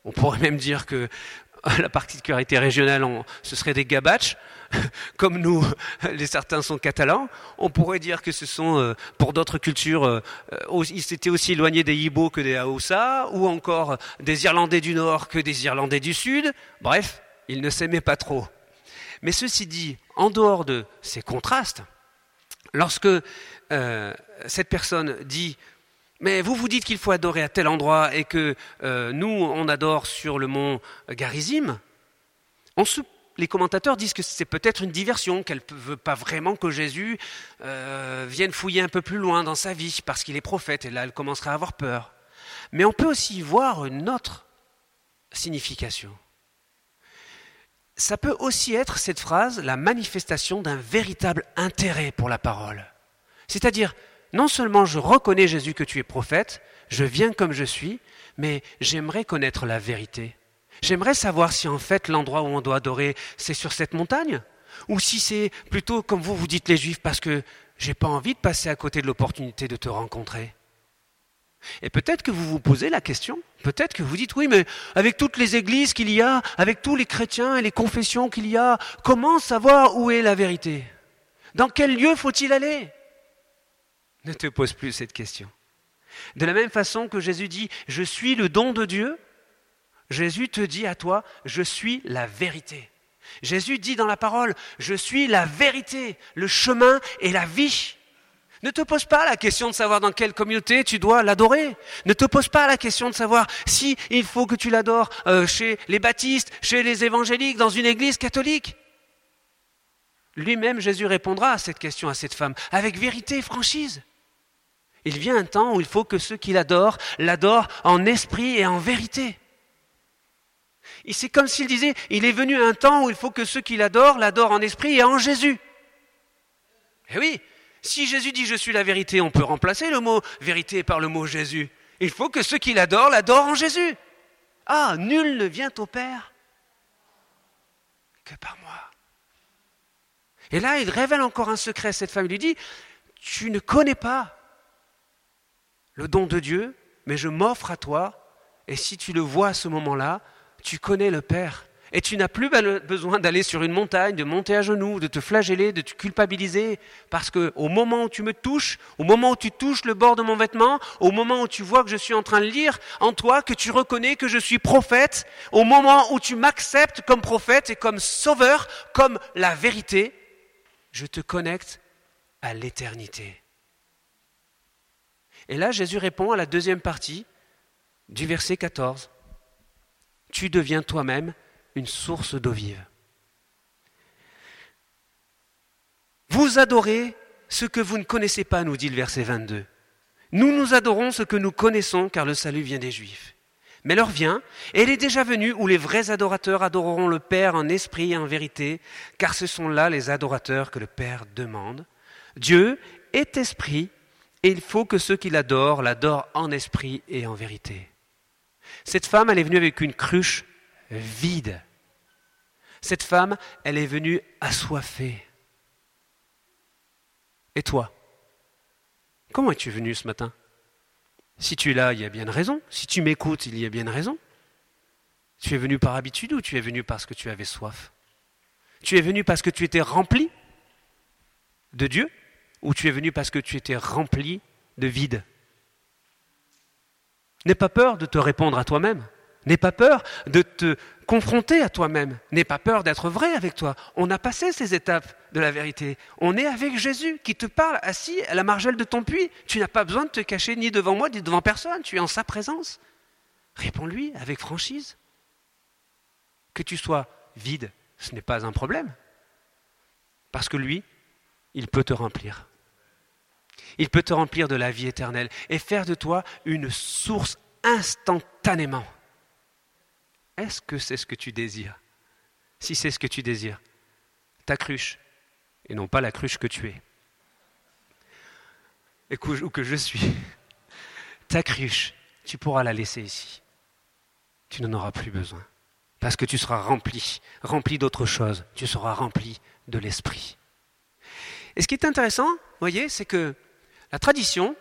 On pourrait même dire que [laughs] la particularité régionale, ce serait des gabaches, [laughs] comme nous, [laughs] les certains sont catalans. On pourrait dire que ce sont, euh, pour d'autres cultures, euh, ils s'étaient aussi éloignés des Ibo que des Haoussa, ou encore des Irlandais du Nord que des Irlandais du Sud. Bref, ils ne s'aimaient pas trop. Mais ceci dit, en dehors de ces contrastes, lorsque euh, cette personne dit mais vous vous dites qu'il faut adorer à tel endroit et que euh, nous on adore sur le mont Garizim, les commentateurs disent que c'est peut-être une diversion, qu'elle ne veut pas vraiment que Jésus euh, vienne fouiller un peu plus loin dans sa vie parce qu'il est prophète et là elle commencerait à avoir peur. Mais on peut aussi voir une autre signification ça peut aussi être, cette phrase, la manifestation d'un véritable intérêt pour la parole. C'est-à-dire, non seulement je reconnais Jésus que tu es prophète, je viens comme je suis, mais j'aimerais connaître la vérité. J'aimerais savoir si en fait l'endroit où on doit adorer, c'est sur cette montagne, ou si c'est plutôt comme vous vous dites les Juifs, parce que j'ai pas envie de passer à côté de l'opportunité de te rencontrer? Et peut-être que vous vous posez la question, peut-être que vous dites oui, mais avec toutes les églises qu'il y a, avec tous les chrétiens et les confessions qu'il y a, comment savoir où est la vérité? Dans quel lieu faut-il aller? Ne te pose plus cette question. De la même façon que Jésus dit, je suis le don de Dieu, Jésus te dit à toi, je suis la vérité. Jésus dit dans la parole, je suis la vérité, le chemin et la vie. Ne te pose pas la question de savoir dans quelle communauté tu dois l'adorer. Ne te pose pas la question de savoir si il faut que tu l'adores euh, chez les baptistes, chez les évangéliques, dans une église catholique. Lui-même, Jésus répondra à cette question à cette femme avec vérité et franchise. Il vient un temps où il faut que ceux qui l'adorent l'adorent en esprit et en vérité. Et c'est comme s'il disait, il est venu un temps où il faut que ceux qui l'adorent l'adorent en esprit et en Jésus. Eh oui, si Jésus dit je suis la vérité, on peut remplacer le mot vérité par le mot Jésus. Il faut que ceux qui l'adorent l'adorent en Jésus. Ah, nul ne vient au Père que par moi. Et là, il révèle encore un secret cette femme. Lui dit, tu ne connais pas le don de Dieu, mais je m'offre à toi, et si tu le vois à ce moment-là, tu connais le Père. Et tu n'as plus besoin d'aller sur une montagne, de monter à genoux, de te flageller, de te culpabiliser, parce que au moment où tu me touches, au moment où tu touches le bord de mon vêtement, au moment où tu vois que je suis en train de lire en toi, que tu reconnais que je suis prophète, au moment où tu m'acceptes comme prophète et comme sauveur, comme la vérité, je te connecte à l'éternité. Et là, Jésus répond à la deuxième partie du verset 14. Tu deviens toi-même une source d'eau vive. Vous adorez ce que vous ne connaissez pas, nous dit le verset 22. Nous nous adorons ce que nous connaissons, car le salut vient des Juifs. Mais l'heure vient, et elle est déjà venue, où les vrais adorateurs adoreront le Père en esprit et en vérité, car ce sont là les adorateurs que le Père demande. Dieu est esprit, et il faut que ceux qui l'adorent l'adorent en esprit et en vérité. Cette femme, elle est venue avec une cruche vide. Cette femme, elle est venue assoiffée. Et toi Comment es-tu venu ce matin? Si tu es là, il y a bien une raison. Si tu m'écoutes, il y a bien une raison. Tu es venu par habitude ou tu es venu parce que tu avais soif? Tu es venu parce que tu étais rempli de Dieu ou tu es venu parce que tu étais rempli de vide? N'aie pas peur de te répondre à toi-même. N'aie pas peur de te confronter à toi-même. N'aie pas peur d'être vrai avec toi. On a passé ces étapes de la vérité. On est avec Jésus qui te parle assis à la margelle de ton puits. Tu n'as pas besoin de te cacher ni devant moi ni devant personne. Tu es en sa présence. Réponds-lui avec franchise. Que tu sois vide, ce n'est pas un problème. Parce que lui, il peut te remplir. Il peut te remplir de la vie éternelle et faire de toi une source instantanément. Est-ce que c'est ce que tu désires? Si c'est ce que tu désires, ta cruche, et non pas la cruche que tu es, et ou que je suis, [laughs] ta cruche, tu pourras la laisser ici. Tu n'en auras plus besoin. Parce que tu seras rempli, rempli d'autre chose. Tu seras rempli de l'esprit. Et ce qui est intéressant, voyez, c'est que la tradition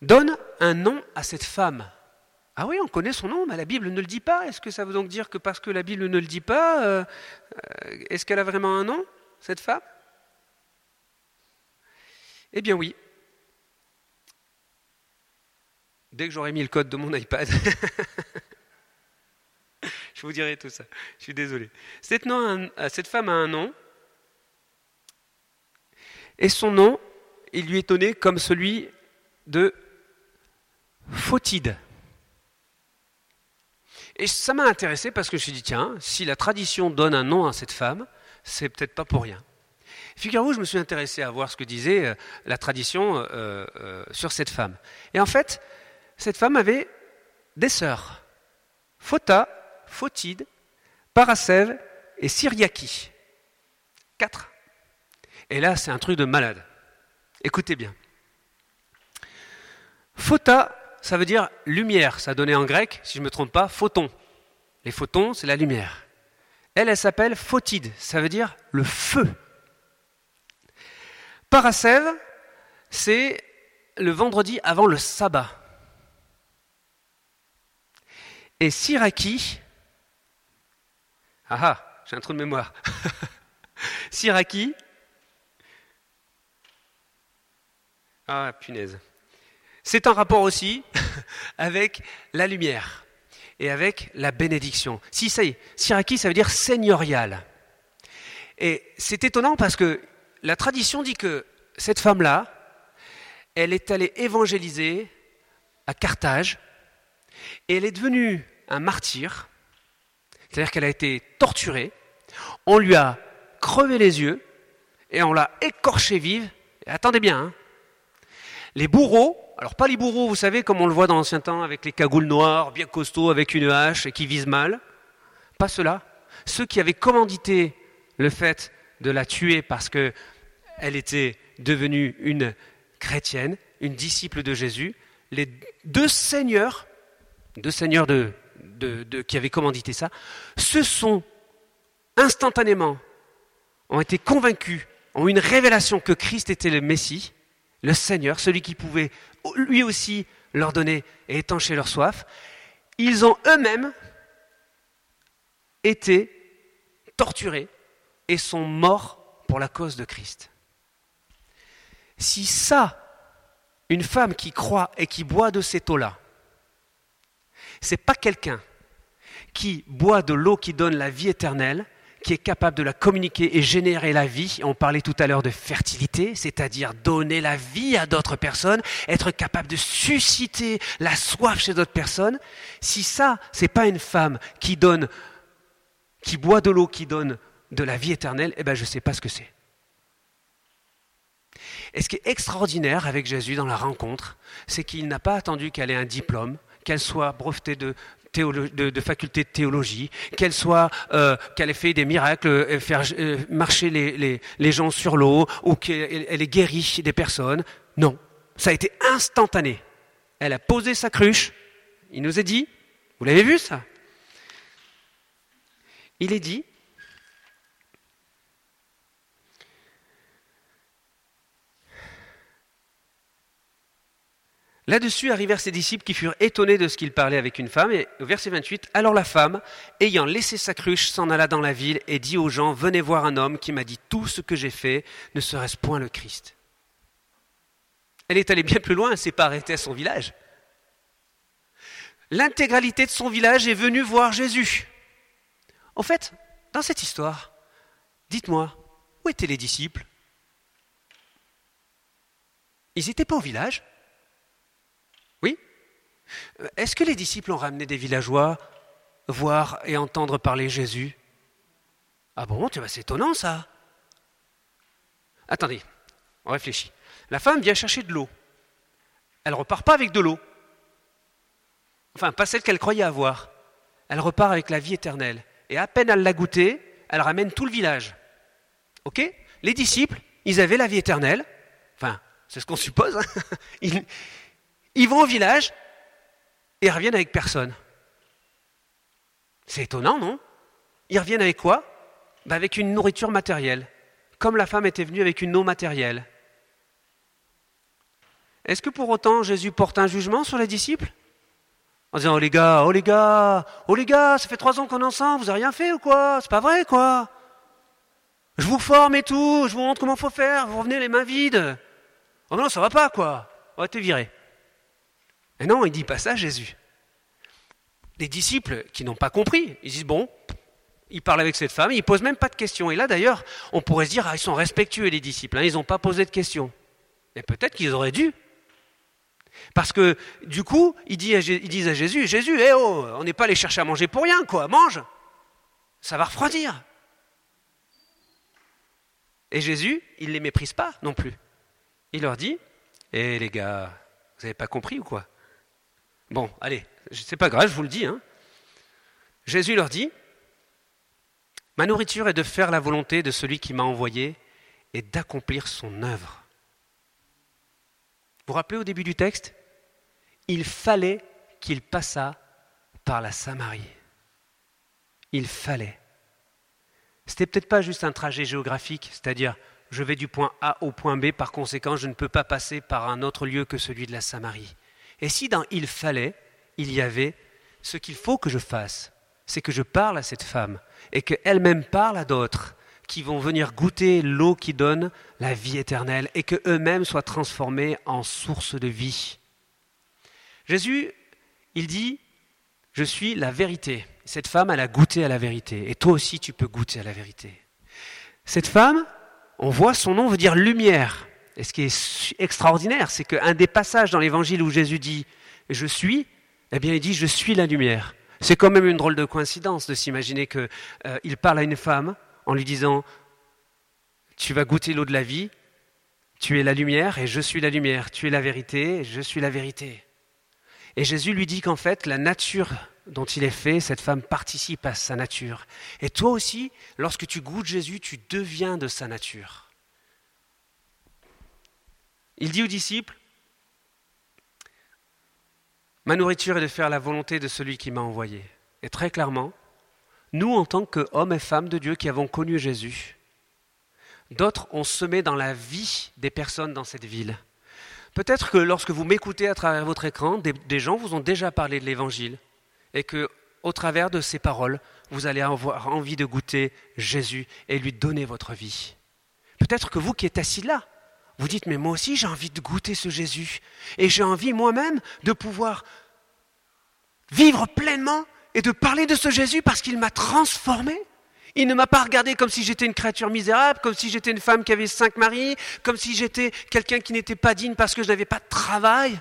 donne un nom à cette femme. Ah oui, on connaît son nom, mais la Bible ne le dit pas. Est-ce que ça veut donc dire que parce que la Bible ne le dit pas, euh, euh, est-ce qu'elle a vraiment un nom, cette femme? Eh bien oui. Dès que j'aurai mis le code de mon iPad, [laughs] je vous dirai tout ça. Je suis désolé. Cette, cette femme a un nom, et son nom il lui est donné comme celui de Photide. Et ça m'a intéressé parce que je me suis dit, tiens, si la tradition donne un nom à cette femme, c'est peut-être pas pour rien. Figurez-vous, je me suis intéressé à voir ce que disait euh, la tradition euh, euh, sur cette femme. Et en fait, cette femme avait des sœurs. Phota, Photide, Parasève et Syriaki. Quatre. Et là, c'est un truc de malade. Écoutez bien. Phota, ça veut dire lumière. Ça donnait en grec, si je ne me trompe pas, photon. Les photons, c'est la lumière. Elle, elle s'appelle photide. Ça veut dire le feu. Parasève, c'est le vendredi avant le sabbat. Et Siraki, ah ah, j'ai un trou de mémoire. [laughs] Siraki, Ah, punaise. C'est un rapport aussi [laughs] avec la lumière et avec la bénédiction. Si, ça y est, Siraki, ça veut dire seigneurial. Et c'est étonnant parce que la tradition dit que cette femme-là, elle est allée évangéliser à Carthage et elle est devenue un martyr, c'est-à-dire qu'elle a été torturée, on lui a crevé les yeux et on l'a écorchée vive. Attendez bien, hein. les bourreaux, alors pas les bourreaux, vous savez, comme on le voit dans l'ancien temps, avec les cagoules noires, bien costauds, avec une hache et qui visent mal, pas ceux-là. Ceux qui avaient commandité le fait de la tuer parce qu'elle était devenue une chrétienne, une disciple de Jésus, les deux seigneurs, deux seigneurs qui avaient commandité ça, se sont instantanément, ont été convaincus, ont eu une révélation que Christ était le Messie, le Seigneur, celui qui pouvait lui aussi leur donner et étancher leur soif. Ils ont eux-mêmes été torturés et sont morts pour la cause de Christ. Si ça, une femme qui croit et qui boit de cette eau-là, c'est pas quelqu'un qui boit de l'eau qui donne la vie éternelle, qui est capable de la communiquer et générer la vie. On parlait tout à l'heure de fertilité, c'est-à-dire donner la vie à d'autres personnes, être capable de susciter la soif chez d'autres personnes. Si ça, c'est pas une femme qui donne, qui boit de l'eau qui donne de la vie éternelle, eh ben je ne sais pas ce que c'est. Et ce qui est extraordinaire avec Jésus dans la rencontre, c'est qu'il n'a pas attendu qu'elle ait un diplôme, qu'elle soit brevetée de, de, faculté de théologie, qu'elle soit, euh, qu'elle ait fait des miracles, euh, faire euh, marcher les, gens sur l'eau, ou qu'elle ait guéri des personnes. Non, ça a été instantané. Elle a posé sa cruche. Il nous est dit, vous l'avez vu ça? Il est dit, Là-dessus arrivèrent ses disciples qui furent étonnés de ce qu'il parlait avec une femme. Et au verset 28, alors la femme, ayant laissé sa cruche, s'en alla dans la ville et dit aux gens, venez voir un homme qui m'a dit tout ce que j'ai fait, ne serait-ce point le Christ. Elle est allée bien plus loin, elle s'est pas arrêtée à son village. L'intégralité de son village est venue voir Jésus. En fait, dans cette histoire, dites-moi, où étaient les disciples? Ils n'étaient pas au village? Est-ce que les disciples ont ramené des villageois voir et entendre parler Jésus? Ah bon, c'est étonnant ça. Attendez, on réfléchit. La femme vient chercher de l'eau. Elle repart pas avec de l'eau. Enfin, pas celle qu'elle croyait avoir. Elle repart avec la vie éternelle. Et à peine elle l'a goûtée, elle ramène tout le village. Ok? Les disciples, ils avaient la vie éternelle. Enfin, c'est ce qu'on suppose. Hein. [laughs] ils vont au village, et reviennent avec personne. C'est étonnant, non? Ils reviennent avec quoi? Ben Avec une nourriture matérielle, comme la femme était venue avec une eau matérielle. Est-ce que pour autant Jésus porte un jugement sur les disciples? En disant Oh les gars, oh les gars, oh les gars, ça fait trois ans qu'on est ensemble, vous n'avez rien fait ou quoi? C'est pas vrai quoi Je vous forme et tout, je vous montre comment faut faire, vous revenez les mains vides. Oh non, ça va pas quoi On va te virer. Mais non, il dit pas ça Jésus. Les disciples qui n'ont pas compris, ils disent bon, il parle avec cette femme, il pose même pas de questions. Et là d'ailleurs, on pourrait se dire ah, ils sont respectueux les disciples, hein, ils n'ont pas posé de questions. Mais peut-être qu'ils auraient dû. Parce que du coup, ils disent à Jésus, Jésus, eh oh, on n'est pas allé chercher à manger pour rien, quoi, mange. Ça va refroidir. Et Jésus, il ne les méprise pas non plus. Il leur dit, eh les gars, vous n'avez pas compris ou quoi? Bon, allez, c'est pas grave, je vous le dis. Hein. Jésus leur dit Ma nourriture est de faire la volonté de celui qui m'a envoyé et d'accomplir son œuvre. Vous vous rappelez au début du texte? Il fallait qu'il passât par la Samarie. Il fallait. C'était peut-être pas juste un trajet géographique, c'est-à-dire je vais du point A au point B, par conséquent je ne peux pas passer par un autre lieu que celui de la Samarie. Et si dans il fallait, il y avait ce qu'il faut que je fasse, c'est que je parle à cette femme et qu'elle-même parle à d'autres qui vont venir goûter l'eau qui donne la vie éternelle et qu'eux-mêmes soient transformés en source de vie. Jésus, il dit, je suis la vérité. Cette femme, elle a goûté à la vérité et toi aussi tu peux goûter à la vérité. Cette femme, on voit son nom veut dire lumière. Et ce qui est extraordinaire, c'est qu'un des passages dans l'évangile où Jésus dit Je suis, eh bien il dit Je suis la lumière. C'est quand même une drôle de coïncidence de s'imaginer qu'il euh, parle à une femme en lui disant Tu vas goûter l'eau de la vie, tu es la lumière et je suis la lumière, tu es la vérité et je suis la vérité. Et Jésus lui dit qu'en fait, la nature dont il est fait, cette femme participe à sa nature. Et toi aussi, lorsque tu goûtes Jésus, tu deviens de sa nature. Il dit aux disciples, Ma nourriture est de faire la volonté de celui qui m'a envoyé. Et très clairement, nous, en tant qu'hommes et femmes de Dieu qui avons connu Jésus, d'autres ont semé dans la vie des personnes dans cette ville. Peut-être que lorsque vous m'écoutez à travers votre écran, des, gens vous ont déjà parlé de l'Évangile et que, au travers de ces paroles, vous allez avoir envie de goûter Jésus et lui donner votre vie. Peut-être que vous qui êtes assis là, vous dites, mais moi aussi j'ai envie de goûter ce Jésus. Et j'ai envie moi-même de pouvoir vivre pleinement et de parler de ce Jésus parce qu'il m'a transformé. Il ne m'a pas regardé comme si j'étais une créature misérable, comme si j'étais une femme qui avait cinq maris, comme si j'étais quelqu'un qui n'était pas digne parce que je n'avais pas de travail.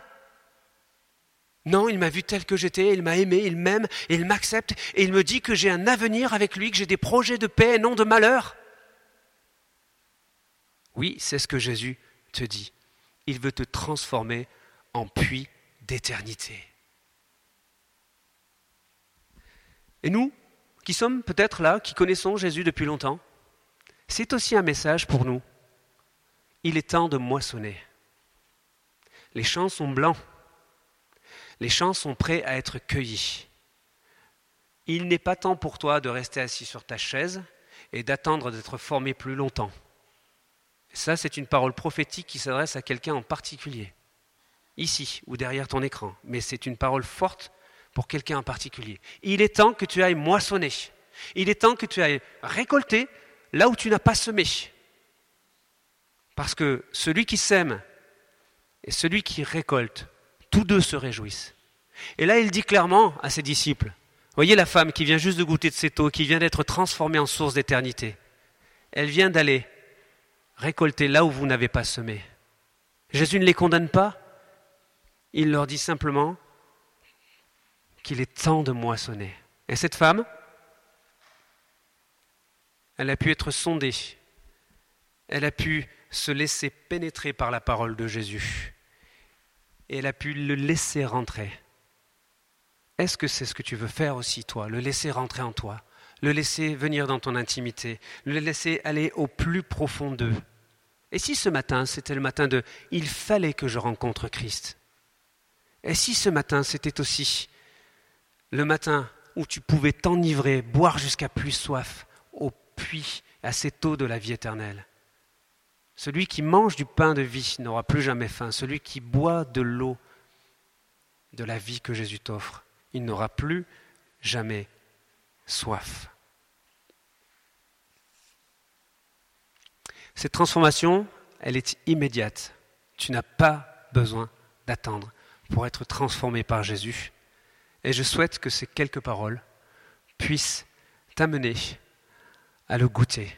Non, il m'a vu tel que j'étais, il m'a aimé, il m'aime, il m'accepte, et il me dit que j'ai un avenir avec lui, que j'ai des projets de paix et non de malheur. Oui, c'est ce que Jésus te dit. Il veut te transformer en puits d'éternité. Et nous, qui sommes peut-être là, qui connaissons Jésus depuis longtemps, c'est aussi un message pour nous. Il est temps de moissonner. Les champs sont blancs. Les champs sont prêts à être cueillis. Il n'est pas temps pour toi de rester assis sur ta chaise et d'attendre d'être formé plus longtemps. Ça, c'est une parole prophétique qui s'adresse à quelqu'un en particulier, ici ou derrière ton écran, mais c'est une parole forte pour quelqu'un en particulier. Il est temps que tu ailles moissonner. Il est temps que tu ailles récolter là où tu n'as pas semé. Parce que celui qui sème et celui qui récolte, tous deux se réjouissent. Et là, il dit clairement à ses disciples, voyez la femme qui vient juste de goûter de cette eau, qui vient d'être transformée en source d'éternité. Elle vient d'aller récoltez là où vous n'avez pas semé. Jésus ne les condamne pas, il leur dit simplement qu'il est temps de moissonner. Et cette femme, elle a pu être sondée, elle a pu se laisser pénétrer par la parole de Jésus, et elle a pu le laisser rentrer. Est-ce que c'est ce que tu veux faire aussi, toi, le laisser rentrer en toi? Le laisser venir dans ton intimité, le laisser aller au plus profond d'eux. Et si ce matin, c'était le matin de ⁇ Il fallait que je rencontre Christ ⁇ Et si ce matin, c'était aussi le matin où tu pouvais t'enivrer, boire jusqu'à plus soif, au puits, à cette eau de la vie éternelle Celui qui mange du pain de vie n'aura plus jamais faim. Celui qui boit de l'eau de la vie que Jésus t'offre, il n'aura plus jamais soif. Cette transformation, elle est immédiate. Tu n'as pas besoin d'attendre pour être transformé par Jésus. Et je souhaite que ces quelques paroles puissent t'amener à le goûter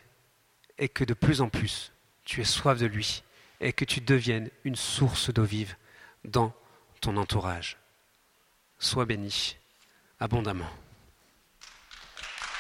et que de plus en plus tu aies soif de lui et que tu deviennes une source d'eau vive dans ton entourage. Sois béni abondamment.